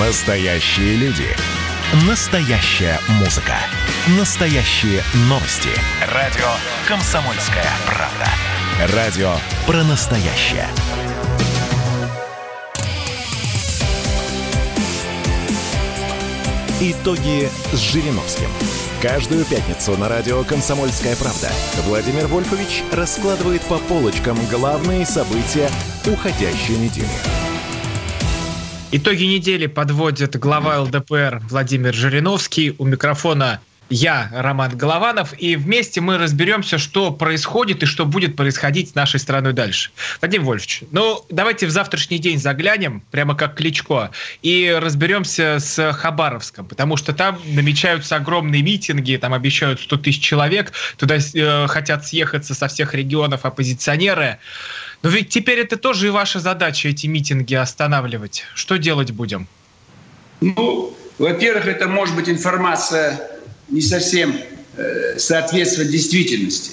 Настоящие люди. Настоящая музыка. Настоящие новости. Радио «Комсомольская правда». Радио про настоящее. Итоги с Жириновским. Каждую пятницу на радио «Комсомольская правда» Владимир Вольфович раскладывает по полочкам главные события уходящей недели. Итоги недели подводит глава ЛДПР Владимир Жириновский. У микрофона я, Роман Голованов, и вместе мы разберемся, что происходит и что будет происходить с нашей страной дальше. Вадим Вольфович, ну давайте в завтрашний день заглянем, прямо как Кличко, и разберемся с Хабаровском, потому что там намечаются огромные митинги, там обещают 100 тысяч человек, туда э, хотят съехаться со всех регионов оппозиционеры. Но ведь теперь это тоже и ваша задача, эти митинги останавливать. Что делать будем? Ну, во-первых, это может быть информация не совсем э, соответствует действительности.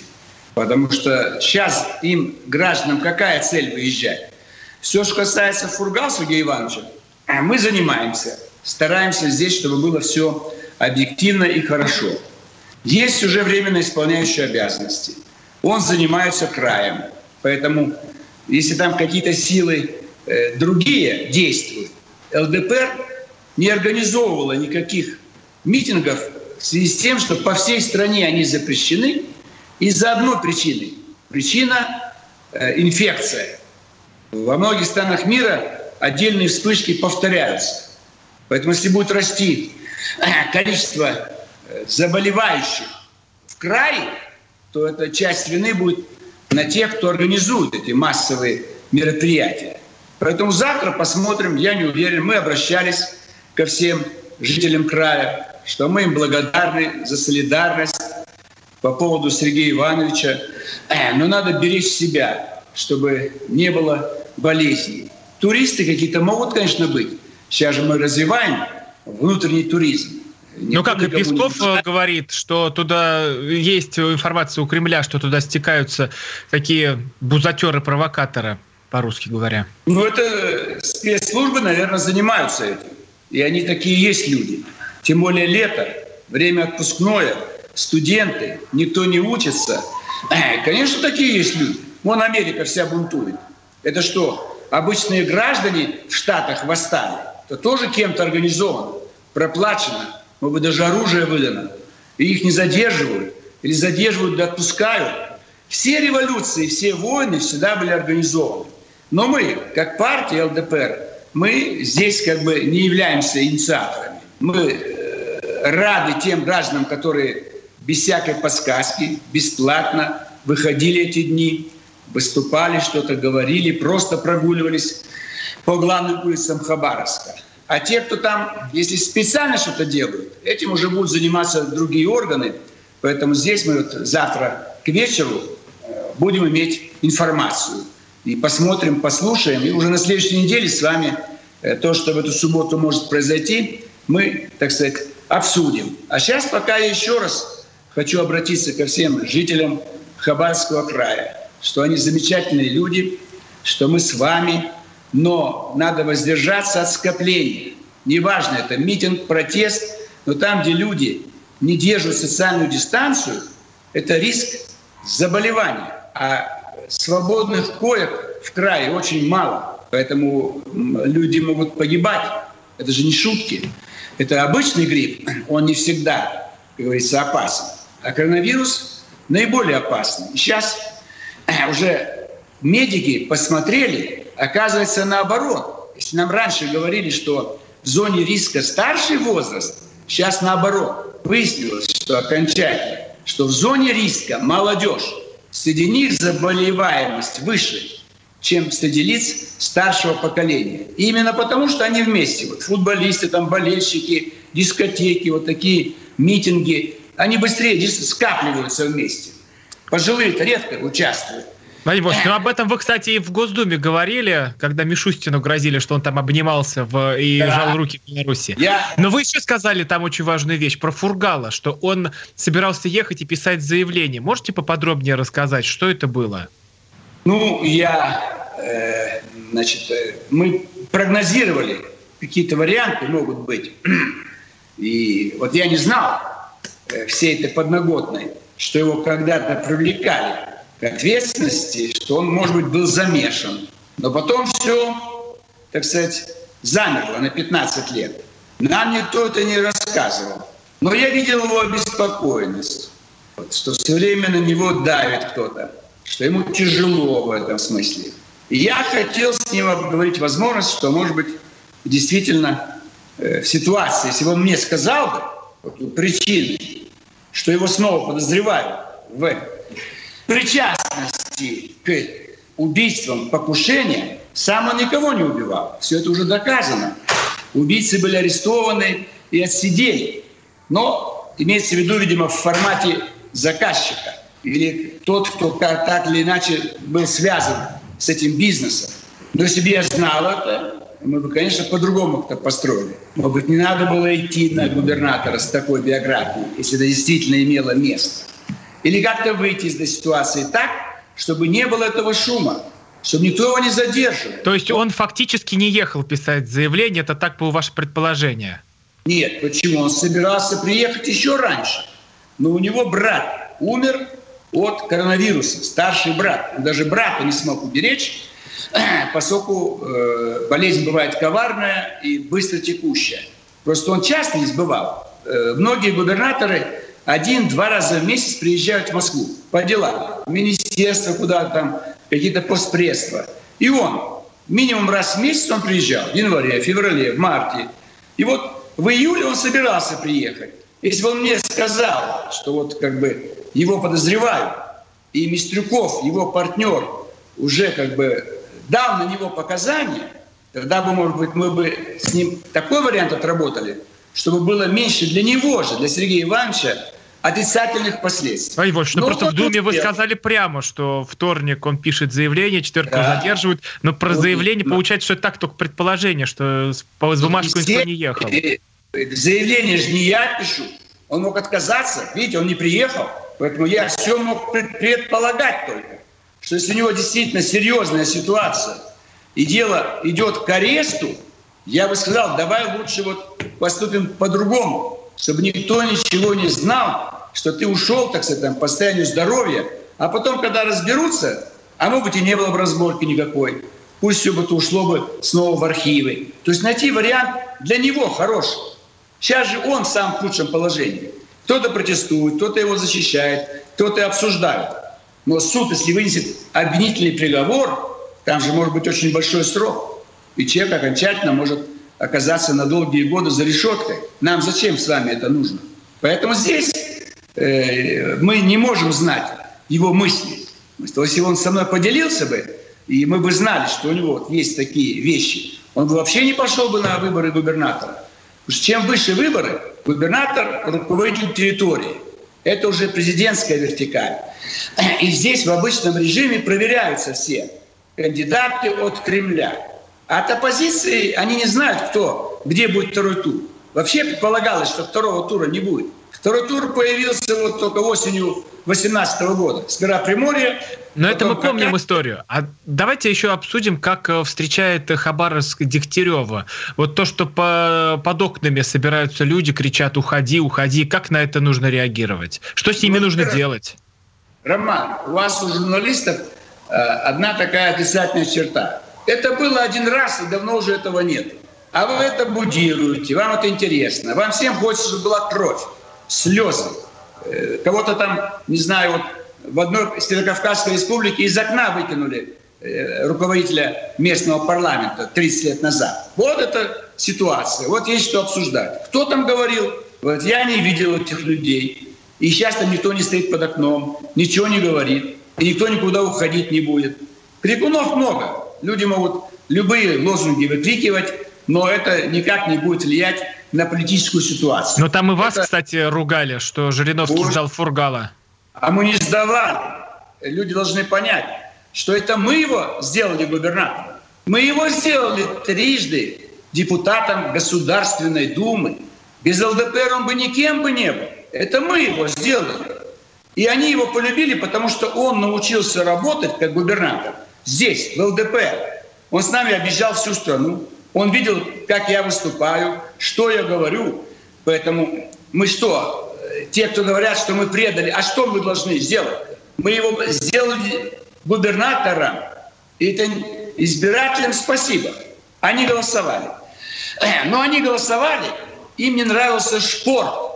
Потому что сейчас им, гражданам, какая цель выезжать? Все, что касается Фургал Сергея Ивановича, мы занимаемся, стараемся здесь, чтобы было все объективно и хорошо. Есть уже временно исполняющий обязанности. Он занимается краем. Поэтому, если там какие-то силы э, другие действуют, ЛДПР не организовывала никаких митингов в связи с тем, что по всей стране они запрещены из-за одной причины. Причина э, – инфекция. Во многих странах мира отдельные вспышки повторяются. Поэтому если будет расти э, количество э, заболевающих в крае, то эта часть вины будет на тех, кто организует эти массовые мероприятия. Поэтому завтра посмотрим, я не уверен, мы обращались ко всем жителям края, что мы им благодарны за солидарность по поводу Сергея Ивановича. Э, но надо беречь себя, чтобы не было болезней. Туристы какие-то могут, конечно, быть. Сейчас же мы развиваем внутренний туризм. Ну как и Песков не... говорит, что туда есть информация у Кремля, что туда стекаются такие бузатеры-провокаторы, по-русски говоря. Ну это спецслужбы, наверное, занимаются этим. И они такие есть люди. Тем более лето, время отпускное, студенты, никто не учится. Э, конечно, такие есть люди. Вон Америка вся бунтует. Это что, обычные граждане в Штатах восстали? Это тоже кем-то организовано, проплачено, может быть, даже оружие выдано. И их не задерживают. Или задерживают да отпускают. Все революции, все войны всегда были организованы. Но мы, как партия ЛДПР, мы здесь как бы не являемся инициаторами. Мы э, рады тем гражданам, которые без всякой подсказки, бесплатно выходили эти дни, выступали, что-то говорили, просто прогуливались по главным улицам Хабаровска. А те, кто там, если специально что-то делают, этим уже будут заниматься другие органы. Поэтому здесь мы вот завтра к вечеру э, будем иметь информацию. И посмотрим, послушаем. И уже на следующей неделе с вами э, то, что в эту субботу может произойти, мы, так сказать, обсудим. А сейчас пока я еще раз хочу обратиться ко всем жителям Хабаровского края, что они замечательные люди, что мы с вами, но надо воздержаться от скопления. Неважно, это митинг, протест, но там, где люди не держат социальную дистанцию, это риск заболевания. А свободных коек в крае очень мало, поэтому люди могут погибать. Это же не шутки. Это обычный грипп, он не всегда, как говорится, опасен. А коронавирус наиболее опасный. Сейчас уже медики посмотрели, оказывается наоборот. Если нам раньше говорили, что в зоне риска старший возраст, сейчас наоборот. Выяснилось, что окончательно, что в зоне риска молодежь. Среди них заболеваемость выше, чем среди лиц старшего поколения. И именно потому, что они вместе. Вот футболисты, там, болельщики, дискотеки, вот такие митинги, они быстрее скапливаются вместе. Пожилые-то редко участвуют. Владимир Борисович, ну об этом вы, кстати, и в Госдуме говорили, когда Мишустину грозили, что он там обнимался в, и да. жал руки в Беларуси. Я... Но вы еще сказали там очень важную вещь про Фургала, что он собирался ехать и писать заявление. Можете поподробнее рассказать, что это было? Ну, я, э, значит, э, мы прогнозировали какие-то варианты могут быть. И вот я не знал э, всей этой подноготной, что его когда-то привлекали ответственности, что он, может быть, был замешан. Но потом все, так сказать, замерло на 15 лет. Нам никто это не рассказывал. Но я видел его обеспокоенность, что все время на него давит кто-то, что ему тяжело в этом смысле. И я хотел с ним обговорить возможность, что, может быть, действительно э, в ситуации, если бы он мне сказал бы причины, что его снова подозревают в причастности к убийствам, покушениям, сам он никого не убивал. Все это уже доказано. Убийцы были арестованы и отсидели. Но имеется в виду, видимо, в формате заказчика или тот, кто так или иначе был связан с этим бизнесом. Но если бы я знал это, мы бы, конечно, по-другому это построили. Может быть, не надо было идти на губернатора с такой биографией, если это действительно имело место. Или как-то выйти из этой ситуации так, чтобы не было этого шума, чтобы никто его не задерживал. То есть он фактически не ехал писать заявление, это так было ваше предположение? Нет, почему? Он собирался приехать еще раньше. Но у него брат умер от коронавируса, старший брат. Он даже брата не смог уберечь, поскольку э, болезнь бывает коварная и быстро текущая. Просто он часто не сбывал. Э, многие губернаторы один-два раза в месяц приезжают в Москву по делам. В министерство куда-то там, какие-то постпредства. И он минимум раз в месяц он приезжал. В январе, в феврале, в марте. И вот в июле он собирался приехать. Если бы он мне сказал, что вот как бы его подозревают, и Мистрюков, его партнер, уже как бы дал на него показания, тогда бы, может быть, мы бы с ним такой вариант отработали, чтобы было меньше для него же, для Сергея Ивановича, отрицательных последствий. Ой, вот, ну просто в Думе вы сказали прямо, что вторник он пишет заявление, четверг да. задерживают, но про вот, заявление но... получается, что это так только предположение, что по бумажку никто не ехал. Заявление же не я пишу. Он мог отказаться. Видите, он не приехал. Поэтому я все мог предполагать только, что если у него действительно серьезная ситуация, и дело идет к аресту, я бы сказал, давай лучше вот поступим по-другому, чтобы никто ничего не знал, что ты ушел, так сказать, там, по состоянию здоровья, а потом, когда разберутся, а может быть и не было бы разборки никакой, пусть все бы это ушло бы снова в архивы. То есть найти вариант для него хороший. Сейчас же он сам в худшем положении. Кто-то протестует, кто-то его защищает, кто-то обсуждает. Но суд, если вынесет обвинительный приговор, там же может быть очень большой срок. И человек окончательно может оказаться на долгие годы за решеткой. Нам зачем с вами это нужно? Поэтому здесь э, мы не можем знать его мысли. То есть, если он со мной поделился бы, и мы бы знали, что у него вот есть такие вещи, он бы вообще не пошел бы на выборы губернатора. Потому что чем выше выборы, губернатор руководитель территории. Это уже президентская вертикаль. И здесь в обычном режиме проверяются все кандидаты от Кремля. От оппозиции они не знают, кто, где будет второй тур. Вообще предполагалось, что второго тура не будет. Второй тур появился вот только осенью 2018 года. Сперва Приморье. Но это мы помним как... историю. А давайте еще обсудим, как э, встречает Хабаровск Дегтярева. Вот то, что по, под окнами собираются люди, кричат «Уходи, уходи». Как на это нужно реагировать? Что с ними ну, нужно делать? Роман, у вас у журналистов э, одна такая отрицательная черта. Это было один раз, и давно уже этого нет. А вы это будируете, вам это интересно. Вам всем хочется, чтобы была кровь слезы. Э, кого-то там, не знаю, вот в одной Северокавказской республике из окна выкинули э, руководителя местного парламента 30 лет назад. Вот эта ситуация, вот есть что обсуждать. Кто там говорил? Вот я не видел этих людей. И сейчас там никто не стоит под окном, ничего не говорит, и никто никуда уходить не будет. Крикунов много. Люди могут любые лозунги выкрикивать, но это никак не будет влиять на политическую ситуацию. Но там и вас, Это... кстати, ругали, что Жириновский Может... сдал Фургала. А мы не сдавали. Люди должны понять, что это мы его сделали губернатором. Мы его сделали трижды депутатом Государственной Думы. Без ЛДПР он бы никем бы не был. Это мы его сделали. И они его полюбили, потому что он научился работать как губернатор здесь, в ЛДПР. Он с нами объезжал всю страну, Он видел, как я выступаю, что я говорю. Поэтому мы что, те, кто говорят, что мы предали, а что мы должны сделать? Мы его сделали губернатором, и это избирателям спасибо. Они голосовали. Но они голосовали, им не нравился спорт.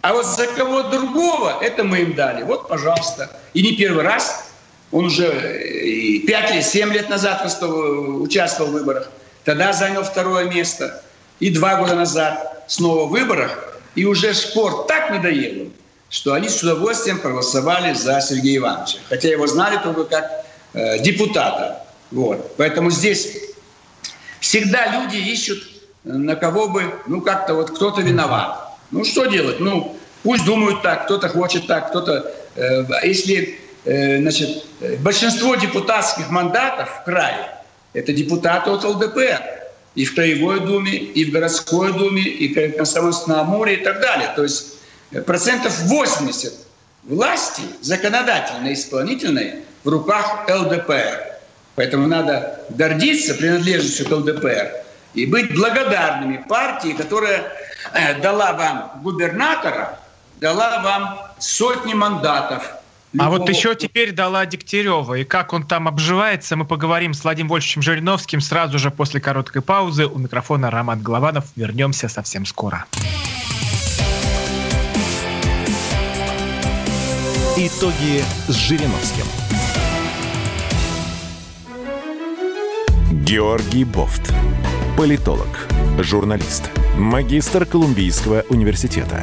А вот за кого другого, это мы им дали. Вот, пожалуйста. И не первый раз. Он уже 5 лет, 7 лет назад участвовал в выборах. Тогда занял второе место. И два года назад снова в выборах. И уже спорт так надоел что они с удовольствием проголосовали за Сергея Ивановича. Хотя его знали только как э, депутата. Вот. Поэтому здесь всегда люди ищут, на кого бы, ну как-то вот кто-то виноват. Ну что делать? Ну пусть думают так, кто-то хочет так, кто-то... Э, если э, значит, большинство депутатских мандатов в крае это депутаты от ЛДПР. И в Краевой Думе, и в Городской Думе, и в Комсомольск-на-Амуре и так далее. То есть процентов 80 власти законодательной, исполнительной в руках ЛДПР. Поэтому надо гордиться принадлежностью к ЛДПР и быть благодарными партии, которая э, дала вам губернатора, дала вам сотни мандатов. А вот еще теперь дала Дегтярева. И как он там обживается, мы поговорим с Владимиром Вольфовичем Жириновским сразу же после короткой паузы. У микрофона Роман Голованов. Вернемся совсем скоро. Итоги с Жириновским. Георгий Бофт. Политолог, журналист, магистр Колумбийского университета,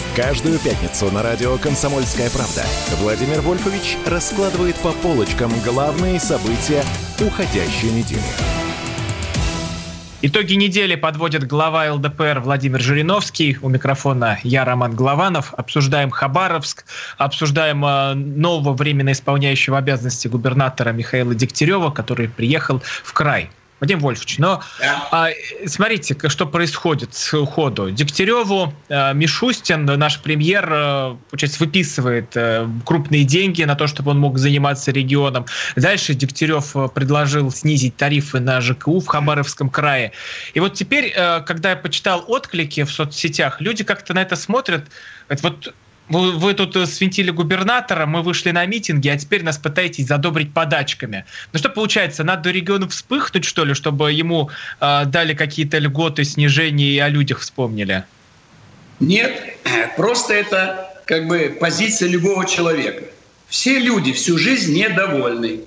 Каждую пятницу на радио «Комсомольская правда» Владимир Вольфович раскладывает по полочкам главные события уходящей недели. Итоги недели подводит глава ЛДПР Владимир Жириновский. У микрофона я, Роман Главанов. Обсуждаем Хабаровск, обсуждаем э, нового временно исполняющего обязанности губернатора Михаила Дегтярева, который приехал в край. Вадим Вольфович, но да. а, смотрите, что происходит с уходу. Дегтяреву а, Мишустин, наш премьер, а, получается, выписывает а, крупные деньги на то, чтобы он мог заниматься регионом. Дальше Дегтярев предложил снизить тарифы на ЖКУ в Хабаровском крае. И вот теперь, а, когда я почитал отклики в соцсетях, люди как-то на это смотрят, это вот вы, вы тут э, свинтили губернатора, мы вышли на митинги, а теперь нас пытаетесь задобрить подачками. Ну что получается, надо региону вспыхнуть, что ли, чтобы ему э, дали какие-то льготы, снижения и о людях вспомнили? Нет, просто это как бы позиция любого человека. Все люди всю жизнь недовольны.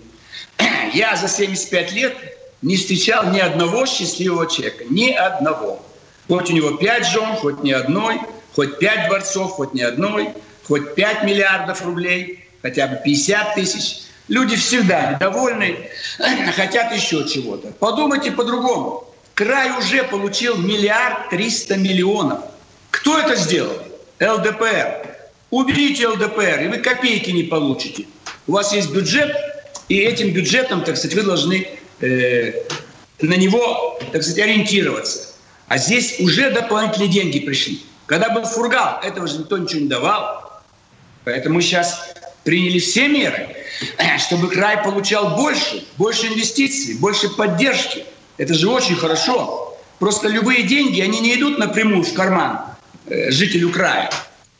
Я за 75 лет не встречал ни одного счастливого человека. Ни одного. Хоть у него пять жен, хоть ни одной – хоть 5 дворцов, хоть ни одной, хоть 5 миллиардов рублей, хотя бы 50 тысяч. Люди всегда недовольны, хотят еще чего-то. Подумайте по-другому. Край уже получил миллиард триста миллионов. Кто это сделал? ЛДПР. Уберите ЛДПР, и вы копейки не получите. У вас есть бюджет, и этим бюджетом, так сказать, вы должны э, на него, так сказать, ориентироваться. А здесь уже дополнительные деньги пришли. Когда был Фургал, этого же никто ничего не давал. Поэтому мы сейчас приняли все меры, чтобы край получал больше, больше инвестиций, больше поддержки. Это же очень хорошо. Просто любые деньги, они не идут напрямую в карман э, жителю края.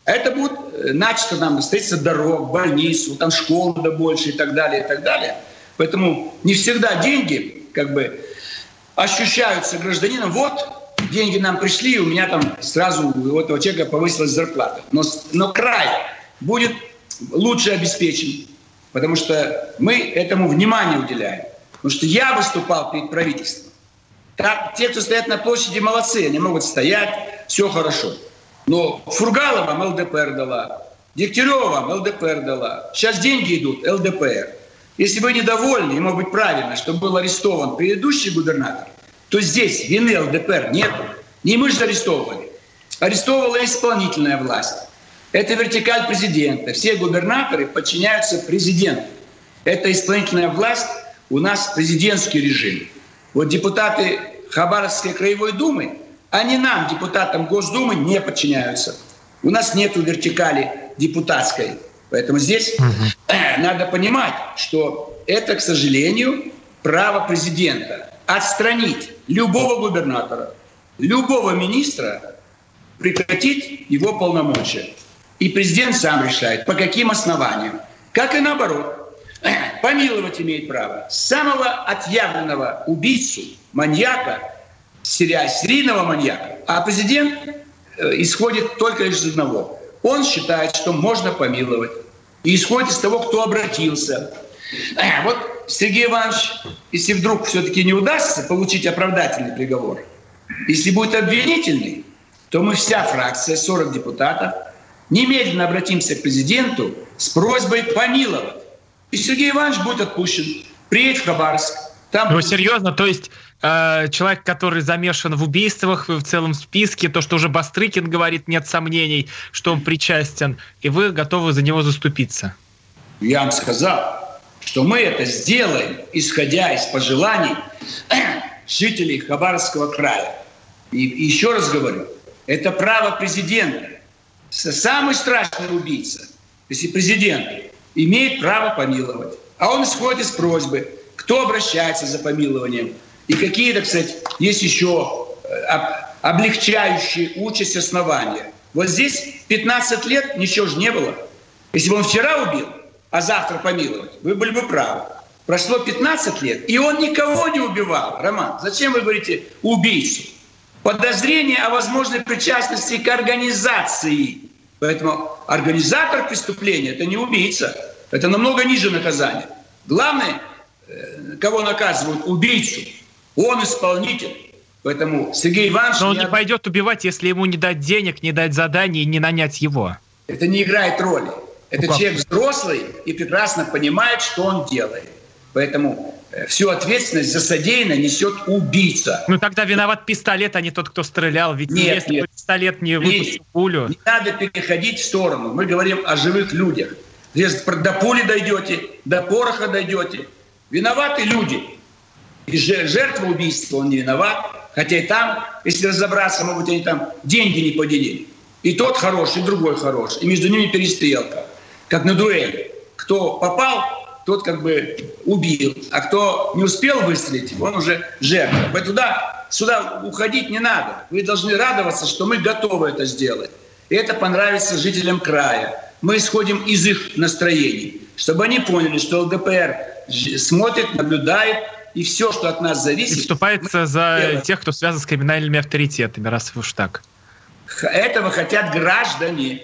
Это будет э, начато нам строительство дорог, больниц, там школ надо больше и так далее, и так далее. Поэтому не всегда деньги как бы ощущаются гражданином. Вот деньги нам пришли, у меня там сразу у этого человека повысилась зарплата. Но, но край будет лучше обеспечен, потому что мы этому внимание уделяем. Потому что я выступал перед правительством. Так, те, кто стоят на площади, молодцы, они могут стоять, все хорошо. Но Фургала вам ЛДПР дала, Дегтярева вам ЛДПР дала. Сейчас деньги идут ЛДПР. Если вы недовольны, и может быть правильно, что был арестован предыдущий губернатор, то здесь вины ЛДПР нет. Не мы же арестовывали. Арестовывала исполнительная власть. Это вертикаль президента. Все губернаторы подчиняются президенту. Это исполнительная власть, у нас президентский режим. Вот депутаты Хабаровской краевой думы, они нам, депутатам Госдумы, не подчиняются. У нас нет вертикали депутатской. Поэтому здесь угу. надо понимать, что это, к сожалению, право президента отстранить любого губернатора, любого министра, прекратить его полномочия. И президент сам решает, по каким основаниям. Как и наоборот. Помиловать имеет право самого отъявленного убийцу, маньяка, серийного маньяка. А президент э, исходит только из одного. Он считает, что можно помиловать. И исходит из того, кто обратился. Э, вот Сергей Иванович, если вдруг все-таки не удастся получить оправдательный приговор, если будет обвинительный, то мы вся фракция, 40 депутатов, немедленно обратимся к президенту с просьбой помиловать. И Сергей Иванович будет отпущен, приедет в Хабаровск. Там... Ну, серьезно, то есть э, человек, который замешан в убийствах, в целом списке, то, что уже Бастрыкин говорит, нет сомнений, что он причастен, и вы готовы за него заступиться? Я вам сказал, что мы это сделаем, исходя из пожеланий жителей Хабаровского края. И еще раз говорю, это право президента. Самый страшный убийца, если президент, имеет право помиловать. А он исходит из просьбы, кто обращается за помилованием. И какие, так сказать, есть еще э, облегчающие участь основания. Вот здесь 15 лет ничего же не было. Если бы он вчера убил, а завтра помиловать, вы были бы правы. Прошло 15 лет, и он никого не убивал. Роман, зачем вы говорите убийцу? подозрение о возможной причастности к организации. Поэтому организатор преступления – это не убийца. Это намного ниже наказания. Главное, э, кого наказывают? Убийцу. Он исполнитель. Поэтому Сергей Иванович... Но он не пойдет убивать, если ему не дать денег, не дать заданий и не нанять его. Это не играет роли. Это ну человек взрослый и прекрасно понимает, что он делает. Поэтому Э, всю ответственность за содеянное несет убийца. Ну тогда виноват пистолет, а не тот, кто стрелял. Ведь нет, если нет. пистолет не выпустил пулю... Не надо переходить в сторону. Мы говорим о живых людях. Если до пули дойдете, до пороха дойдете. Виноваты люди. И жертва убийства, он не виноват. Хотя и там, если разобраться, могут они там деньги не поделили. И тот хороший, и другой хороший. И между ними перестрелка. Как на дуэли. Кто попал, тот как бы убил. А кто не успел выстрелить, он уже жертва. Поэтому туда, сюда уходить не надо. Вы должны радоваться, что мы готовы это сделать. И это понравится жителям края. Мы исходим из их настроений, чтобы они поняли, что ЛДПР смотрит, наблюдает, и все, что от нас зависит... И вступается за делаем. тех, кто связан с криминальными авторитетами, раз уж так. Этого хотят граждане,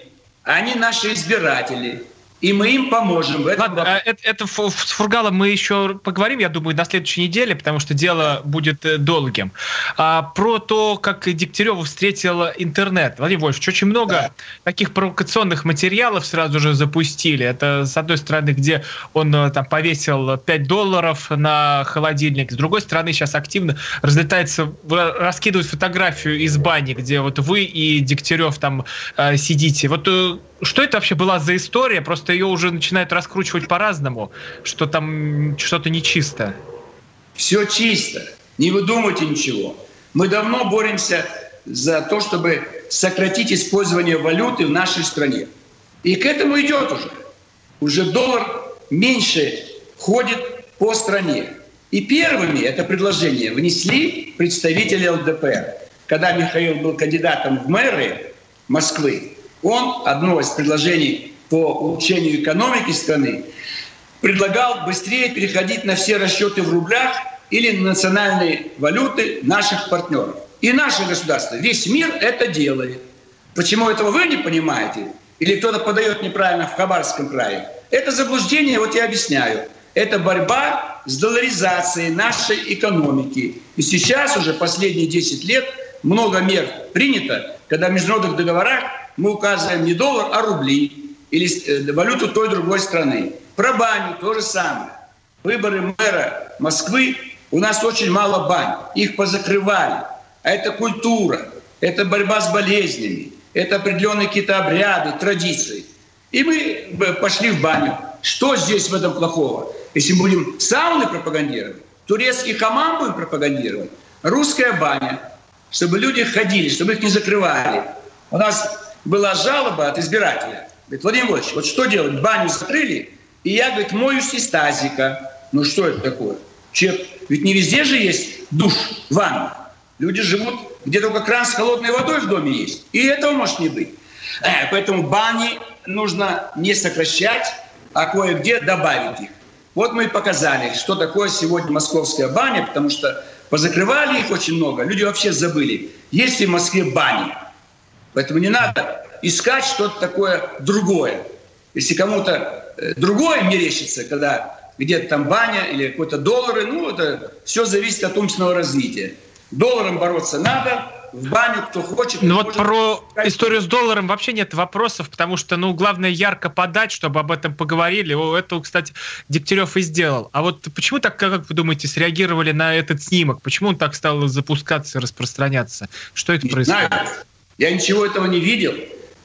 не наши избиратели и мы им поможем. В этом Ладно, а это, это с Фургалом мы еще поговорим, я думаю, на следующей неделе, потому что дело будет э, долгим. А, про то, как Дегтярев встретил интернет. Владимир Вольфович, очень много да. таких провокационных материалов сразу же запустили. Это, с одной стороны, где он э, там повесил 5 долларов на холодильник, с другой стороны, сейчас активно разлетается, раскидывают фотографию из бани, где вот вы и Дегтярев там э, сидите. Вот э, что это вообще была за история? Просто ее уже начинают раскручивать по-разному, что там что-то нечисто. Все чисто. Не выдумывайте ничего. Мы давно боремся за то, чтобы сократить использование валюты в нашей стране. И к этому идет уже. Уже доллар меньше ходит по стране. И первыми это предложение внесли представители ЛДПР. Когда Михаил был кандидатом в мэры Москвы, он, одно из предложений по улучшению экономики страны, предлагал быстрее переходить на все расчеты в рублях или на национальные валюты наших партнеров. И наше государство, весь мир это делает. Почему этого вы не понимаете? Или кто-то подает неправильно в Хабаровском крае? Это заблуждение, вот я объясняю. Это борьба с долларизацией нашей экономики. И сейчас уже последние 10 лет много мер принято, когда в международных договорах мы указываем не доллар, а рубли или э, валюту той другой страны. Про баню то же самое. Выборы мэра Москвы, у нас очень мало бань, их позакрывали. А это культура, это борьба с болезнями, Это определенные какие-то обряды, традиции. И мы пошли в баню. Что здесь в этом плохого? Если мы будем сауны пропагандировать, турецкий хамам будем пропагандировать, русская баня, чтобы люди ходили, чтобы их не закрывали. У нас была жалоба от избирателя. Говорит, Владимир Владимирович, вот что делать? Баню закрыли, и я, говорит, моюсь из тазика. Ну что это такое? Человек, ведь не везде же есть душ, ванна. Люди живут, где только кран с холодной водой в доме есть. И этого может не быть. Э, поэтому бани нужно не сокращать, а кое-где добавить их. Вот мы и показали, что такое сегодня московская баня, потому что позакрывали их очень много, люди вообще забыли. Есть ли в Москве бани? Поэтому не надо искать что-то такое другое. Если кому-то э, другое мерещится, когда где-то там баня или какой-то доллары, ну, это все зависит от умственного развития. Долларом бороться надо, в баню, кто хочет. Ну вот про историю с долларом вообще нет вопросов, потому что, ну, главное ярко подать, чтобы об этом поговорили. О, это, кстати, Дегтярев и сделал. А вот почему так, как вы думаете, среагировали на этот снимок? Почему он так стал запускаться, распространяться? Что это не происходит? Знаю. Я ничего этого не видел,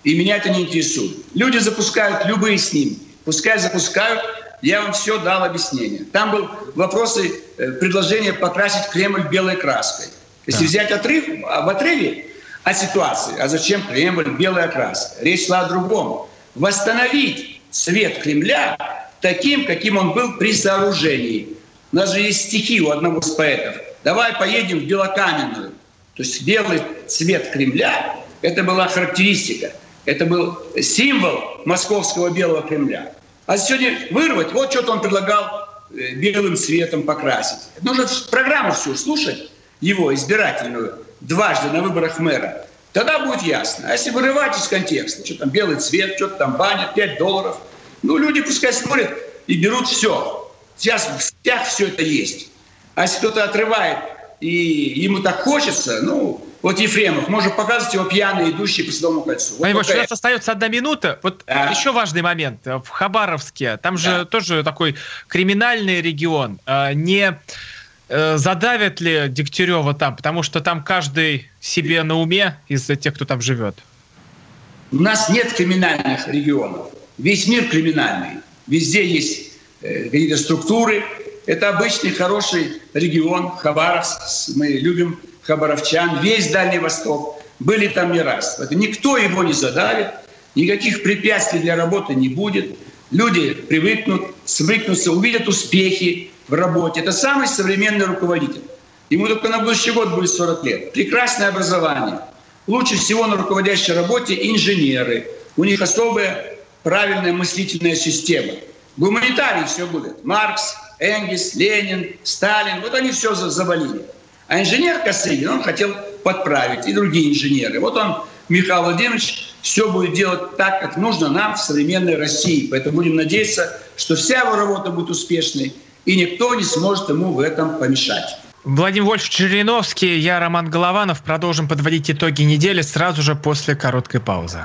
и меня это не интересует. Люди запускают любые снимки. Пускай запускают, я вам все дал объяснение. Там был вопросы, э, предложение покрасить Кремль белой краской. Если да. взять отрыв, а в отрыве о ситуации, а зачем Кремль, белая краска? Речь шла о другом. Восстановить цвет Кремля таким, каким он был при сооружении. У нас же есть стихи у одного из поэтов. Давай поедем в Белокаменную. То есть белый цвет Кремля – это была характеристика. Это был символ московского белого Кремля. А сегодня вырвать, вот что-то он предлагал э, белым цветом покрасить. Нужно программу всю слушать его избирательную дважды на выборах мэра, тогда будет ясно. А если вырывать из контекста, что там белый цвет, что-то там баня, 5 долларов, ну, люди пускай смотрят и берут все. Сейчас в сетях все это есть. А если кто-то отрывает, и ему так хочется, ну, вот Ефремов, можно показывать его пьяный, идущий по Садовому кольцу. Вот Владимир, у нас остается одна минута. Вот да. еще важный момент. В Хабаровске, там же да. тоже такой криминальный регион. А, не Э, задавят ли Дегтярева там? Потому что там каждый себе на уме из-за тех, кто там живет. У нас нет криминальных регионов. Весь мир криминальный. Везде есть э, какие-то структуры. Это обычный хороший регион Хабаровск. Мы любим хабаровчан. Весь Дальний Восток. Были там не раз. Никто его не задавит. Никаких препятствий для работы не будет. Люди привыкнут, свыкнутся, увидят успехи, в работе. Это самый современный руководитель. Ему только на будущий год будет 40 лет. Прекрасное образование. Лучше всего на руководящей работе инженеры. У них особая правильная мыслительная система. Гуманитарии все будут. Маркс, Энгельс, Ленин, Сталин. Вот они все завалили. А инженер Косыгин, он хотел подправить, и другие инженеры. Вот он, Михаил Владимирович, все будет делать так, как нужно нам в современной России. Поэтому будем надеяться, что вся его работа будет успешной, и никто не сможет ему в этом помешать. Владимир Вольф Череновский, я Роман Голованов. Продолжим подводить итоги недели сразу же после короткой паузы.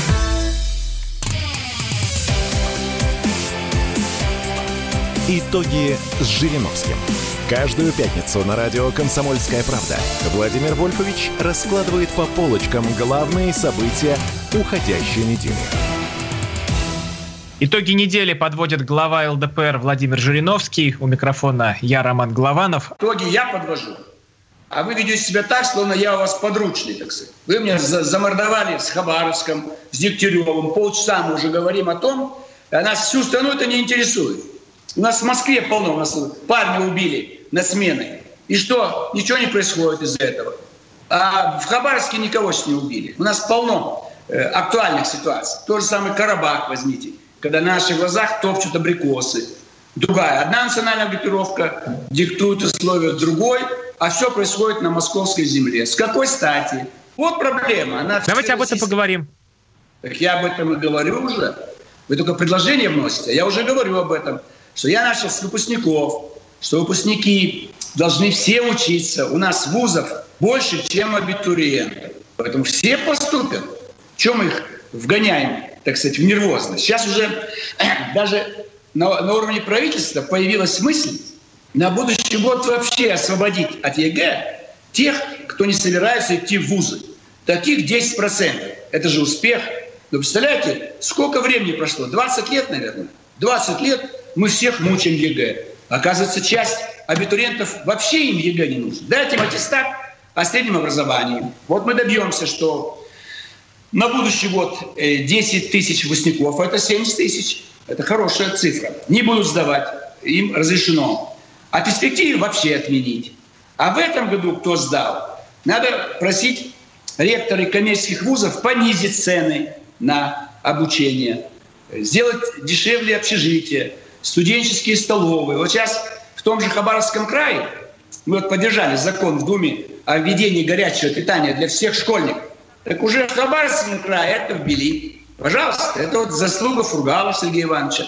Итоги с Жириновским. Каждую пятницу на радио «Комсомольская правда» Владимир Вольфович раскладывает по полочкам главные события уходящей недели. Итоги недели подводит глава ЛДПР Владимир Жириновский. У микрофона я, Роман Главанов. Итоги я подвожу. А вы ведете себя так, словно я у вас подручный, так сказать. Вы меня замордовали с Хабаровском, с Дегтяревым. Полчаса мы уже говорим о том, а нас всю страну это не интересует. У нас в Москве полно, у нас парня убили на смены. И что? Ничего не происходит из-за этого. А в Хабаровске никого не убили. У нас полно э, актуальных ситуаций. Тот же самый Карабах возьмите, когда на наших глазах топчут абрикосы. Другая. Одна национальная группировка диктует условия другой, а все происходит на московской земле. С какой стати? Вот проблема. Она Давайте об этом поговорим. Так я об этом и говорю уже. Вы только предложение вносите. Я уже говорю об этом, что я начал с выпускников, что выпускники должны все учиться. У нас вузов больше, чем абитуриентов. Поэтому все поступят. Чем их вгоняем, так сказать, в нервозность? Сейчас уже даже на, на уровне правительства появилась мысль на будущий год вообще освободить от ЕГЭ тех, кто не собирается идти в вузы. Таких 10%. Это же успех. Но представляете, сколько времени прошло? 20 лет, наверное. 20 лет мы всех мучаем ЕГЭ. Оказывается, часть абитуриентов вообще им ЕГЭ не нужен. Дайте им аттестат о среднем образовании. Вот мы добьемся, что на будущий год 10 э, тысяч выпускников, это 70 тысяч. Это хорошая цифра. Не будут сдавать, им разрешено. А перспективе вообще отменить. А в этом году кто сдал? Надо просить ректоры коммерческих вузов понизить цены на обучение, сделать дешевле общежитие, студенческие столовые. Вот сейчас в том же Хабаровском крае мы вот поддержали закон в Думе о введении горячего питания для всех школьников. Так уже в Хабаровском крае это ввели. Пожалуйста, это вот заслуга Фургала Сергея Ивановича.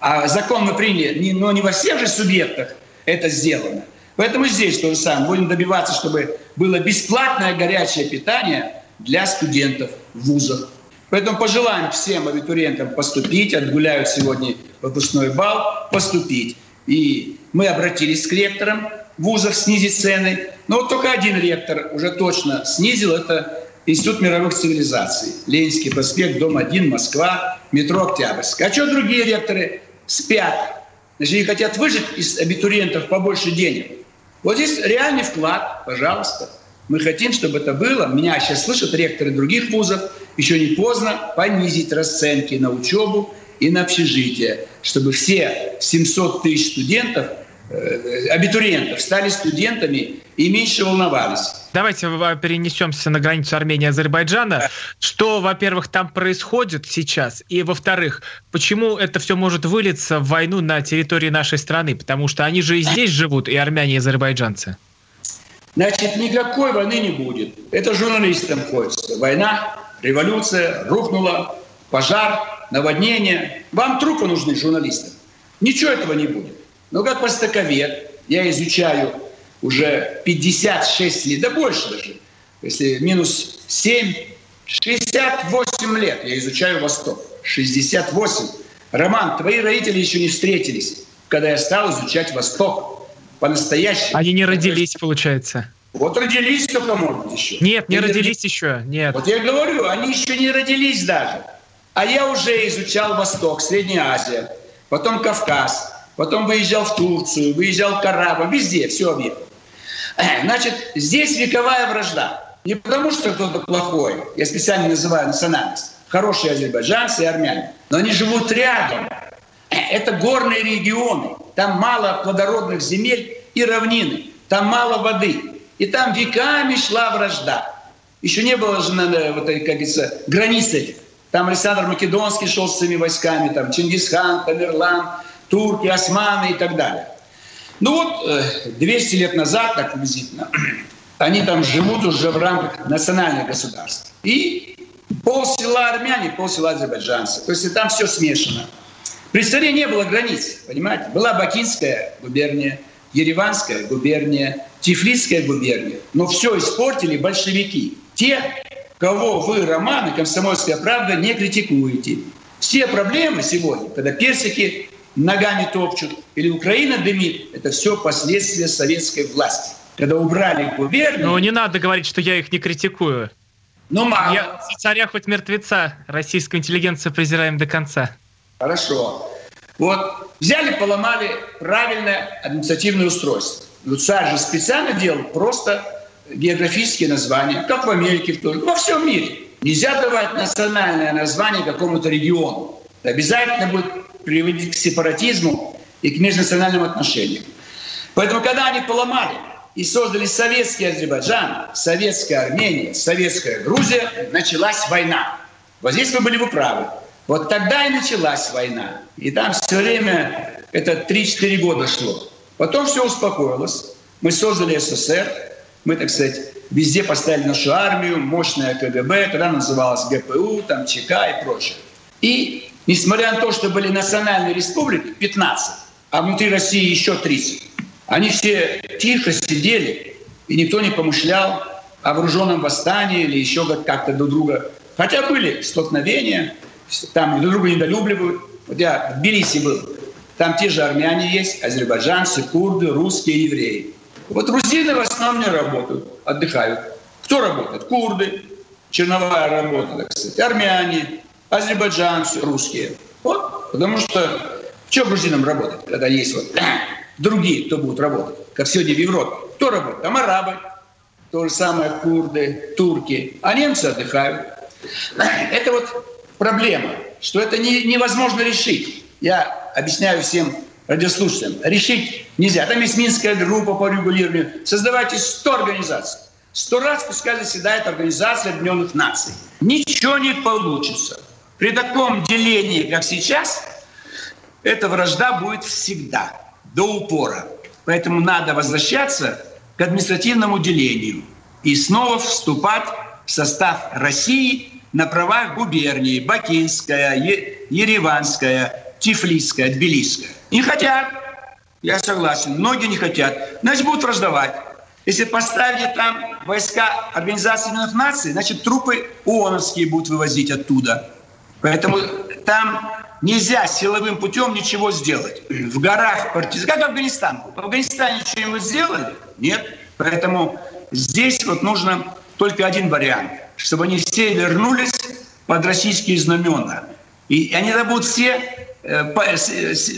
А закон мы приняли, но не во всех же субъектах это сделано. Поэтому здесь то же самое. Будем добиваться, чтобы было бесплатное горячее питание для студентов в вузах. Поэтому пожелаем всем абитуриентам поступить, отгуляют сегодня выпускной бал, поступить. И мы обратились к ректорам вузов снизить цены. Но вот только один ректор уже точно снизил, это Институт мировых цивилизаций. Ленинский проспект, дом 1, Москва, метро Октябрьск. А что другие ректоры спят? Значит, они хотят выжить из абитуриентов побольше денег. Вот здесь реальный вклад, пожалуйста. Мы хотим, чтобы это было. Меня сейчас слышат ректоры других вузов. Еще не поздно понизить расценки на учебу и на общежитие, чтобы все 700 тысяч студентов, э, абитуриентов стали студентами и меньше волновались. Давайте перенесемся на границу Армении и Азербайджана. Что, во-первых, там происходит сейчас? И, во-вторых, почему это все может вылиться в войну на территории нашей страны? Потому что они же и здесь живут, и армяне, и азербайджанцы. Значит, никакой войны не будет. Это журналистам хочется. Война, революция, рухнула, пожар, наводнение. Вам трупы нужны, журналистам. Ничего этого не будет. Но как востоковед я изучаю уже 56 лет, да больше даже, если минус 7, 68 лет я изучаю Восток. 68. Роман, твои родители еще не встретились, когда я стал изучать Восток по-настоящему. Они не родились, получается. Вот родились только, может еще. Нет, не Или... родились еще, нет. Вот я говорю, они еще не родились даже. А я уже изучал Восток, Средняя Азия, потом Кавказ, потом выезжал в Турцию, выезжал в Карабах, везде, все объект. Значит, здесь вековая вражда. Не потому, что кто-то плохой, я специально называю национальность, хорошие азербайджанцы и армяне, но они живут рядом. Это горные регионы, там мало плодородных земель и равнины, там мало воды. И там веками шла вражда. Еще не было же, вот, как говорится, границы. Там Александр Македонский шел с своими войсками, там Чингисхан, Тамерлан, турки, османы и так далее. Ну вот 200 э, лет назад, так приблизительно, они там живут уже в рамках национальных государств. И пол села армяне, пол села азербайджанцы. То есть и там все смешано. При царе не было границ, понимаете? Была Бакинская губерния, Ереванская губерния, Тифлисская губерния. Но все испортили большевики. Те, кого вы, Роман и Комсомольская правда, не критикуете. Все проблемы сегодня, когда персики ногами топчут, или Украина дымит, это все последствия советской власти. Когда убрали губернию... Ну, не надо говорить, что я их не критикую. Ну, мало. Я царя хоть мертвеца, российскую интеллигенцию презираем до конца. Хорошо. Вот взяли, поломали правильное административное устройство. Ну, царь же специально делал просто географические названия, как в Америке, тоже, во всем мире. Нельзя давать национальное название какому-то региону. Обязательно будет приводить к сепаратизму и к межнациональным отношениям. Поэтому, когда они поломали и создали советский Азербайджан, советская Армения, советская Грузия, началась война. Вот здесь вы были бы правы. Вот тогда и началась война. И там все время это 3-4 года шло. Потом все успокоилось. Мы создали СССР, мы, так сказать, везде поставили нашу армию, мощная КГБ, когда называлась ГПУ, там ЧК и прочее. И несмотря на то, что были национальные республики, 15, а внутри России еще 30, они все тихо сидели, и никто не помышлял о вооруженном восстании или еще как-то друг друга. Хотя были столкновения, там друг друга недолюбливают. Вот я в Тбилиси был, там те же армяне есть, азербайджанцы, курды, русские, евреи. Вот грузины в основном не работают, отдыхают. Кто работает? Курды, черновая работа, так сказать, армяне, азербайджанцы, русские. Вот, потому что что грузинам работать, когда есть вот другие, кто будут работать, как сегодня в Европе. Кто работает? Там арабы, то же самое курды, турки, а немцы отдыхают. Это вот проблема, что это не, невозможно решить. Я объясняю всем радиослушателям. Решить нельзя. Там есть Минская группа по регулированию. Создавайте 100 организаций. Сто раз пускай заседает Организация Объединенных Наций. Ничего не получится. При таком делении, как сейчас, эта вражда будет всегда, до упора. Поэтому надо возвращаться к административному делению и снова вступать в состав России на правах губернии Бакинская, Ереванская, Тифлисская, Тбилисская. Не хотят. Я согласен. Многие не хотят. Значит, будут раздавать. Если поставите там войска Организации Объединенных Наций, значит, трупы ООНовские будут вывозить оттуда. Поэтому там нельзя силовым путем ничего сделать. В горах партизан, как Афганистан. В Афганистане что-нибудь сделали? Нет. Поэтому здесь вот нужно только один вариант, чтобы они все вернулись под российские знамена. И они будут все Э,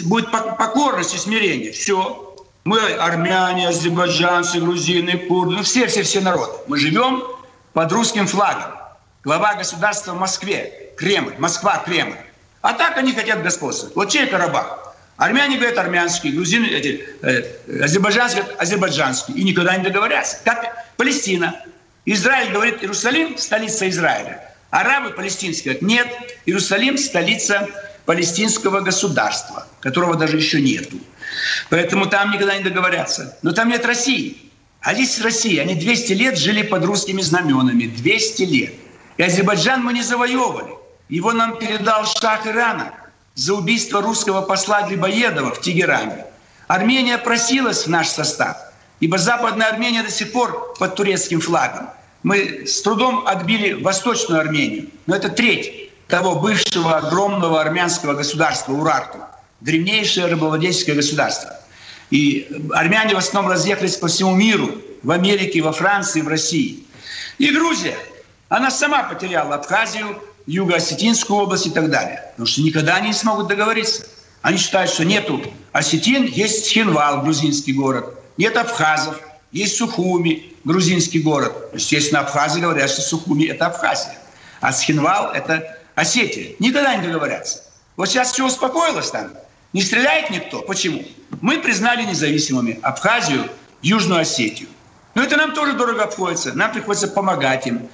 будет покорность и смирение. Все. Мы армяне, азербайджанцы, грузины, курды, ну все, все, все народы. Мы живем под русским флагом. Глава государства в Москве, Кремль, Москва, Кремль. А так они хотят господствовать. Вот чей Карабах? Армяне говорят армянский, грузины, эти, э, азербайджанцы говорят азербайджанский. И никогда не договорятся. Как Палестина. Израиль говорит Иерусалим, столица Израиля. Арабы палестинские говорят, нет, Иерусалим, столица палестинского государства, которого даже еще нету. Поэтому там никогда не договорятся. Но там нет России. А здесь Россия. Они 200 лет жили под русскими знаменами. 200 лет. И Азербайджан мы не завоевывали. Его нам передал шах Ирана за убийство русского посла Грибоедова в Тегеране. Армения просилась в наш состав, ибо Западная Армения до сих пор под турецким флагом. Мы с трудом отбили Восточную Армению, но это треть того бывшего огромного армянского государства Урарту, древнейшее рабовладельческое государство. И армяне в основном разъехались по всему миру, в Америке, во Франции, в России. И Грузия, она сама потеряла Абхазию, Юго-Осетинскую область и так далее. Потому что никогда они не смогут договориться. Они считают, что нету осетин, есть Хинвал, грузинский город. Нет абхазов, есть Сухуми, грузинский город. Естественно, абхазы говорят, что Сухуми – это Абхазия. А Схинвал – это Осетия. Никогда не договорятся. Вот сейчас все успокоилось там. Не стреляет никто. Почему? Мы признали независимыми Абхазию, Южную Осетию. Но это нам тоже дорого обходится. Нам приходится помогать им.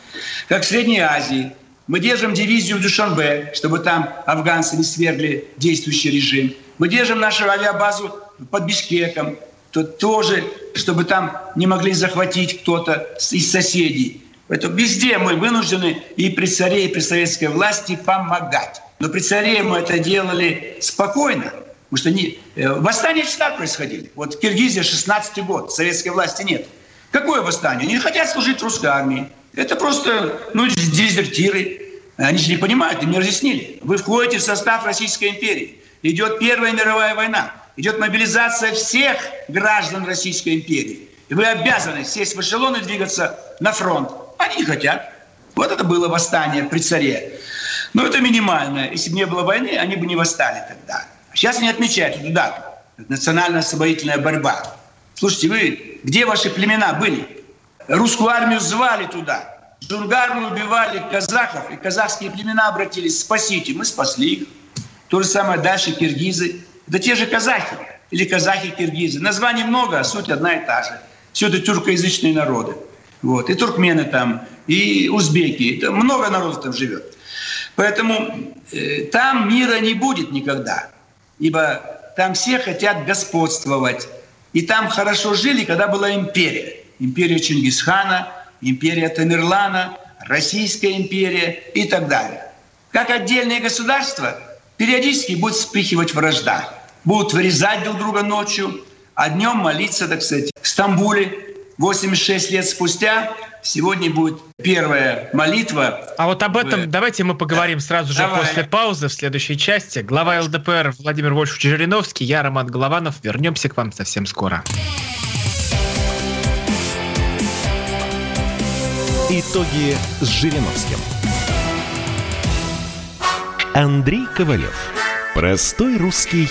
Как в Средней Азии. Мы держим дивизию в Душанбе, чтобы там афганцы не свергли действующий режим. Мы держим нашу авиабазу под Бишкеком, то тоже, чтобы там не могли захватить кто-то из соседей. Поэтому везде мы вынуждены и при царе, и при советской власти помогать. Но при царе мы это делали спокойно, потому что не... Э, восстания всегда происходили. Вот в Киргизии 16 год, советской власти нет. Какое восстание? Они хотят служить русской армии. Это просто ну, дезертиры. Они же не понимают, им не разъяснили. Вы входите в состав Российской империи. Идет Первая мировая война. Идет мобилизация всех граждан Российской империи. И вы обязаны сесть в эшелон и двигаться на фронт. Они не хотят. Вот это было восстание при царе. Но это минимальное. Если бы не было войны, они бы не восстали тогда. Сейчас они отмечают эту дату. Национально-освободительная борьба. Слушайте, вы, где ваши племена были? Русскую армию звали туда. Джунгармы убивали казахов, и казахские племена обратились, спасите. Мы спасли их. То же самое дальше киргизы. Да те же казахи или казахи-киргизы. Названий много, а суть одна и та же. Все это тюркоязычные народы. Вот. И туркмены там, и узбеки. Там много народов там живет. Поэтому э, там мира не будет никогда. Ибо там все хотят господствовать. И там хорошо жили, когда была империя. Империя Чингисхана, империя Тамерлана, Российская империя и так далее. Как отдельные государства периодически будут вспыхивать вражда, будут вырезать друг друга ночью, а днем молиться, так сказать. В Стамбуле 86 лет спустя сегодня будет первая молитва. А вот об этом в... давайте мы поговорим да. сразу же Давай. после паузы в следующей части. Глава ЛДПР Владимир Вольфович Жириновский, я Роман Голованов. Вернемся к вам совсем скоро. Итоги с Жириновским. Андрей Ковалев. Простой русский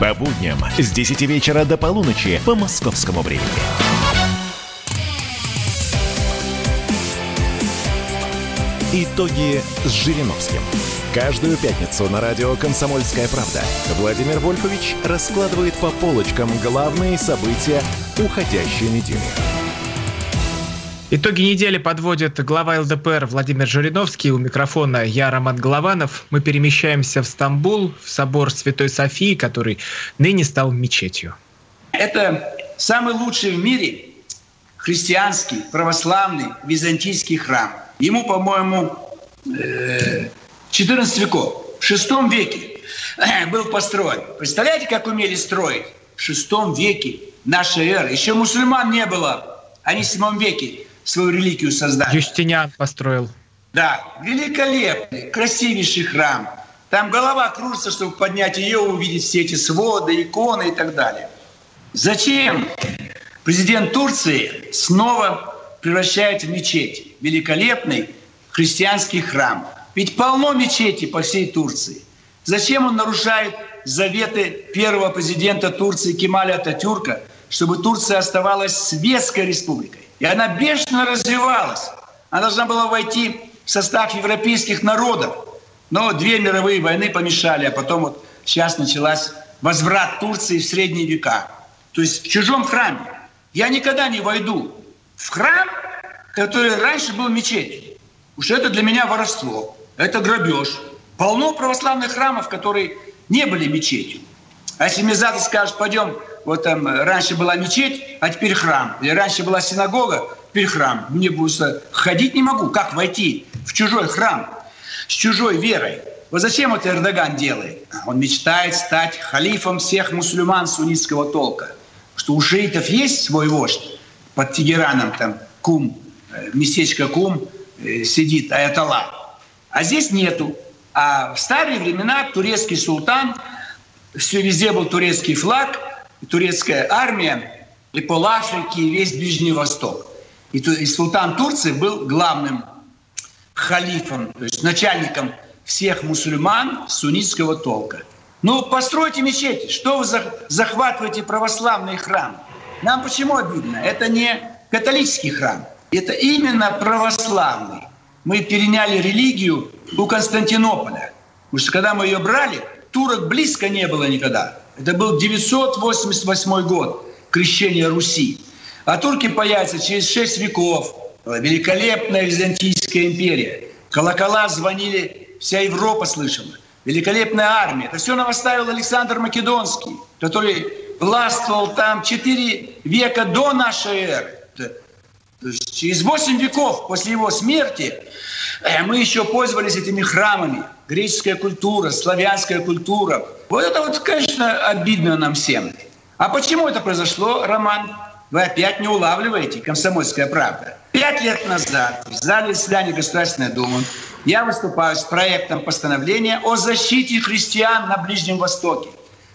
По будням с 10 вечера до полуночи по московскому времени. Итоги с Жириновским. Каждую пятницу на радио «Комсомольская правда» Владимир Вольфович раскладывает по полочкам главные события уходящей недели. Итоги недели подводит глава ЛДПР Владимир Жириновский. У микрофона я, Роман Голованов. Мы перемещаемся в Стамбул, в собор Святой Софии, который ныне стал мечетью. Это самый лучший в мире христианский, православный, византийский храм. Ему, по-моему, 14 э, веков. В шестом веке был построен. Представляете, как умели строить? В шестом веке нашей эры. Еще мусульман не было. Они в седьмом веке свою религию создали. Юстиниан построил. Да, великолепный, красивейший храм. Там голова кружится, чтобы поднять ее, увидеть все эти своды, иконы и так далее. Зачем президент Турции снова превращает в мечеть великолепный христианский храм? Ведь полно мечети по всей Турции. Зачем он нарушает заветы первого президента Турции Кемаля Ататюрка, чтобы Турция оставалась светской республикой? И она бешено развивалась. Она должна была войти в состав европейских народов. Но две мировые войны помешали, а потом вот сейчас началась возврат Турции в средние века. То есть в чужом храме. Я никогда не войду в храм, который раньше был мечетью. Уж это для меня воровство, это грабеж. Полно православных храмов, которые не были мечетью. А если мне завтра скажут, пойдем вот там э, раньше была мечеть, а теперь храм. Или раньше была синагога, теперь храм. Мне будет ходить не могу. Как войти в чужой храм с чужой верой? Вот зачем это Эрдоган делает? Он мечтает стать халифом всех мусульман суннитского толка. Что у шиитов есть свой вождь под Тегераном, там Кум, э, местечко Кум э, сидит, Аятолла. А здесь нету. А в старые времена турецкий султан, везде был турецкий флаг, турецкая армия, и пол Африки, и весь Ближний Восток. И, и султан Турции был главным халифом, то есть начальником всех мусульман суннитского толка. Ну, постройте мечети. Что вы захватываете православный храм? Нам почему обидно? Это не католический храм. Это именно православный. Мы переняли религию у Константинополя. Потому что когда мы ее брали, турок близко не было никогда. Это был 988 год крещения Руси. А турки появятся через шесть веков. Великолепная Византийская империя. Колокола звонили, вся Европа слышала. Великолепная армия. Это все нам оставил Александр Македонский, который властвовал там четыре века до нашей эры. То есть через восемь веков после его смерти э, мы еще пользовались этими храмами. Греческая культура, славянская культура. Вот это вот, конечно, обидно нам всем. А почему это произошло, Роман? Вы опять не улавливаете «Комсомольская правда». Пять лет назад в зале заседания Государственной Думы я выступаю с проектом постановления о защите христиан на Ближнем Востоке.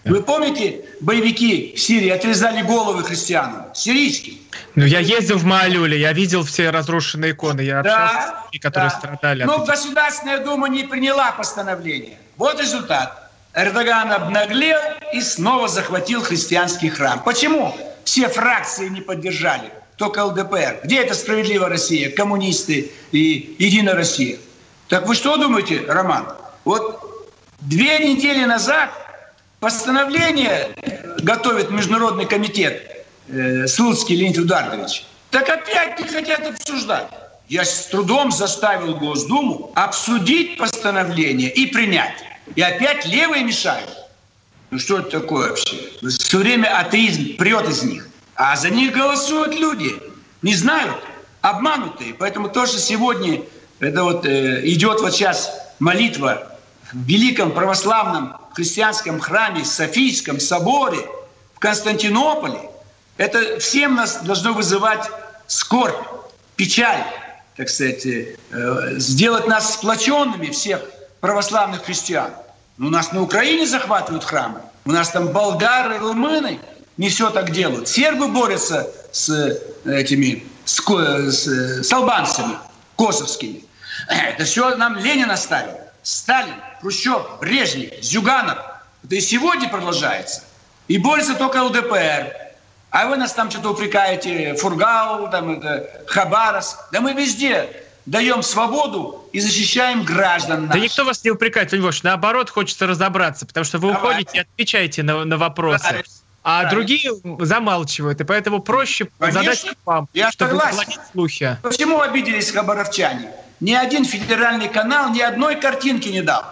Вы помните, боевики в Сирии отрезали головы христианам, сирийским? Ну, я ездил в Маалюле, я видел все разрушенные иконы, я да, общался с людьми, которые да. страдали. Но Государственная Дума не приняла постановление. Вот результат. Эрдоган обнаглел и снова захватил христианский храм. Почему все фракции не поддержали? Только ЛДПР. Где эта справедливая Россия, коммунисты и Единая Россия? Так вы что думаете, Роман? Вот две недели назад постановление готовит Международный комитет э, Слуцкий Леонид Эдуардович. Так опять не хотят обсуждать. Я с трудом заставил Госдуму обсудить постановление и принять. И опять левые мешают. Ну что это такое вообще? Все время атеизм прет из них. А за них голосуют люди. Не знают, обманутые. Поэтому то, что сегодня это вот, э, идет вот сейчас молитва великом православном христианском храме, Софийском соборе в Константинополе, это всем нас должно вызывать скорбь, печаль, так сказать, э, сделать нас сплоченными всех православных христиан. У нас на Украине захватывают храмы, у нас там болгары, румыны не все так делают. Сербы борются с этими, с, с, с албанцами косовскими. Это все нам Ленин оставил. Сталин, Хрущев, Брежнев, Зюганов. Это и сегодня продолжается. И борется только ЛДПР. А вы нас там что-то упрекаете, Фургау, там это, Хабарас. Да мы везде даем свободу и защищаем граждан наших. Да никто вас не упрекает, Львович. Наоборот, хочется разобраться, потому что вы Давай. уходите и отвечаете на, на вопросы. Правильно. А Правильно. другие замалчивают, и поэтому проще Конечно. задать вам, Я чтобы согласен. слухи. Почему обиделись хабаровчане? Ни один федеральный канал ни одной картинки не дал.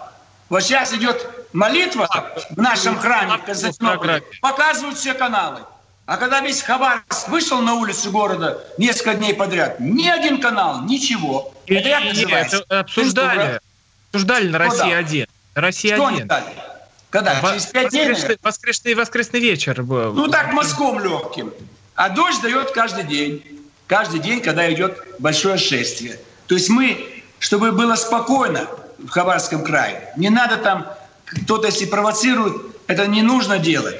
Вот сейчас идет молитва в нашем храме Константинополе. Показывают все каналы. А когда весь Хабаровск вышел на улицу города несколько дней подряд, ни один канал, ничего. И, это как называется? Это обсуждали. Обсуждали на России один. Россия Что один. Дали? Когда? Во- Через пять дней? Воскресный, воскресный вечер. Был. Ну так мазком легким. А дождь дает каждый день. Каждый день, когда идет большое шествие. То есть мы, чтобы было спокойно в Хабаровском крае, не надо там, кто-то если провоцирует, это не нужно делать.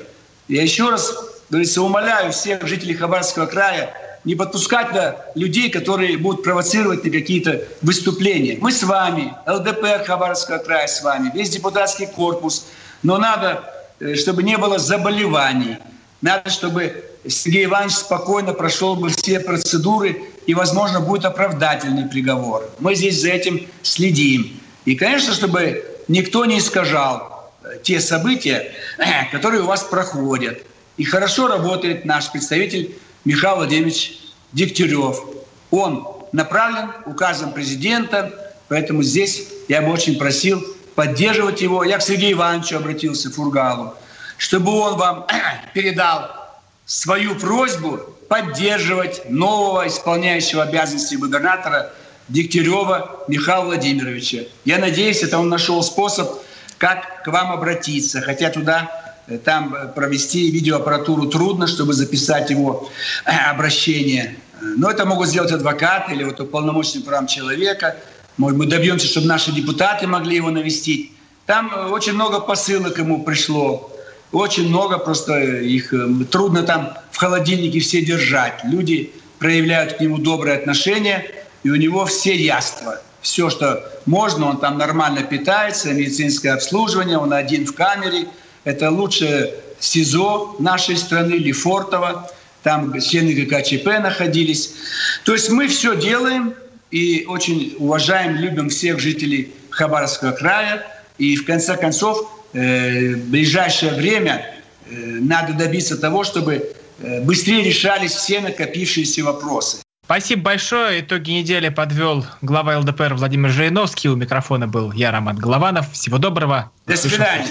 Я еще раз говорится, умоляю всех жителей Хабаровского края не подпускать да, людей, которые будут провоцировать на какие-то выступления. Мы с вами, ЛДПР Хабаровского края с вами, весь депутатский корпус. Но надо, э, чтобы не было заболеваний. Надо, чтобы Сергей Иванович спокойно прошел бы все процедуры и, возможно, будет оправдательный приговор. Мы здесь за этим следим. И, конечно, чтобы никто не искажал э, те события, которые у вас проходят. И хорошо работает наш представитель Михаил Владимирович Дегтярев. Он направлен указом президента, поэтому здесь я бы очень просил поддерживать его. Я к Сергею Ивановичу обратился, Фургалу, чтобы он вам передал свою просьбу поддерживать нового исполняющего обязанности губернатора Дегтярева Михаила Владимировича. Я надеюсь, это он нашел способ, как к вам обратиться. Хотя туда Э, там э, провести видеоаппаратуру трудно, чтобы записать его э, обращение. Но это могут сделать адвокаты или вот уполномоченный прав человека. Может, мы добьемся, чтобы наши депутаты могли его навестить. Там очень много посылок ему пришло. Очень много, просто их трудно там в холодильнике все держать. Люди проявляют к нему доброе отношение, и у него все яства. Все, что можно, он там нормально питается, медицинское обслуживание, он один в камере – это лучшее СИЗО нашей страны, Лефортово. Там члены ГКЧП находились. То есть мы все делаем и очень уважаем, любим всех жителей Хабаровского края. И в конце концов, э, в ближайшее время э, надо добиться того, чтобы э, быстрее решались все накопившиеся вопросы. Спасибо большое. Итоги недели подвел глава ЛДПР Владимир Жириновский. У микрофона был я, Роман Голованов. Всего доброго. До свидания.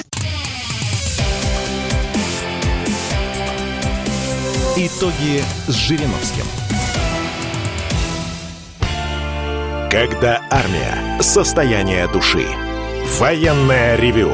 Итоги с Жириновским. Когда армия. Состояние души. Военное ревю